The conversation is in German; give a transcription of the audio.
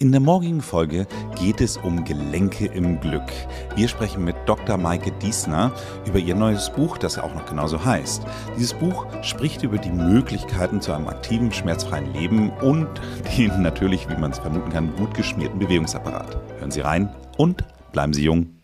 In der morgigen Folge geht es um Gelenke im Glück. Wir sprechen mit Dr. Maike Diesner über ihr neues Buch, das ja auch noch genauso heißt. Dieses Buch spricht über die Möglichkeiten zu einem aktiven, schmerzfreien Leben und den natürlich, wie man es vermuten kann, gut geschmierten Bewegungsapparat. Hören Sie rein und bleiben Sie jung.